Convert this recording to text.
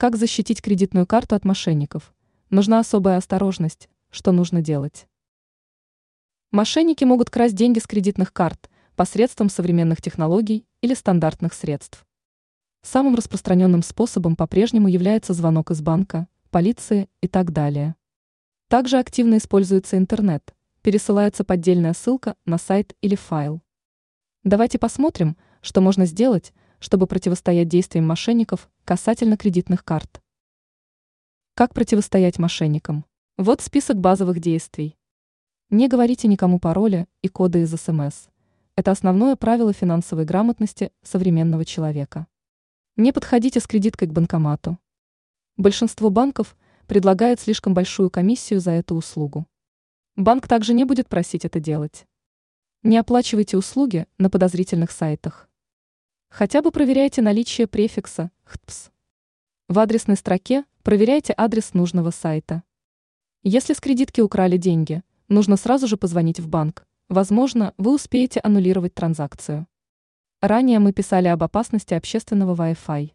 Как защитить кредитную карту от мошенников? Нужна особая осторожность. Что нужно делать? Мошенники могут красть деньги с кредитных карт посредством современных технологий или стандартных средств. Самым распространенным способом по-прежнему является звонок из банка, полиции и так далее. Также активно используется интернет, пересылается поддельная ссылка на сайт или файл. Давайте посмотрим, что можно сделать, чтобы противостоять действиям мошенников касательно кредитных карт. Как противостоять мошенникам? Вот список базовых действий. Не говорите никому пароля и коды из СМС. Это основное правило финансовой грамотности современного человека. Не подходите с кредиткой к банкомату. Большинство банков предлагают слишком большую комиссию за эту услугу. Банк также не будет просить это делать. Не оплачивайте услуги на подозрительных сайтах. Хотя бы проверяйте наличие префикса «ХТПС». В адресной строке проверяйте адрес нужного сайта. Если с кредитки украли деньги, нужно сразу же позвонить в банк. Возможно, вы успеете аннулировать транзакцию. Ранее мы писали об опасности общественного Wi-Fi.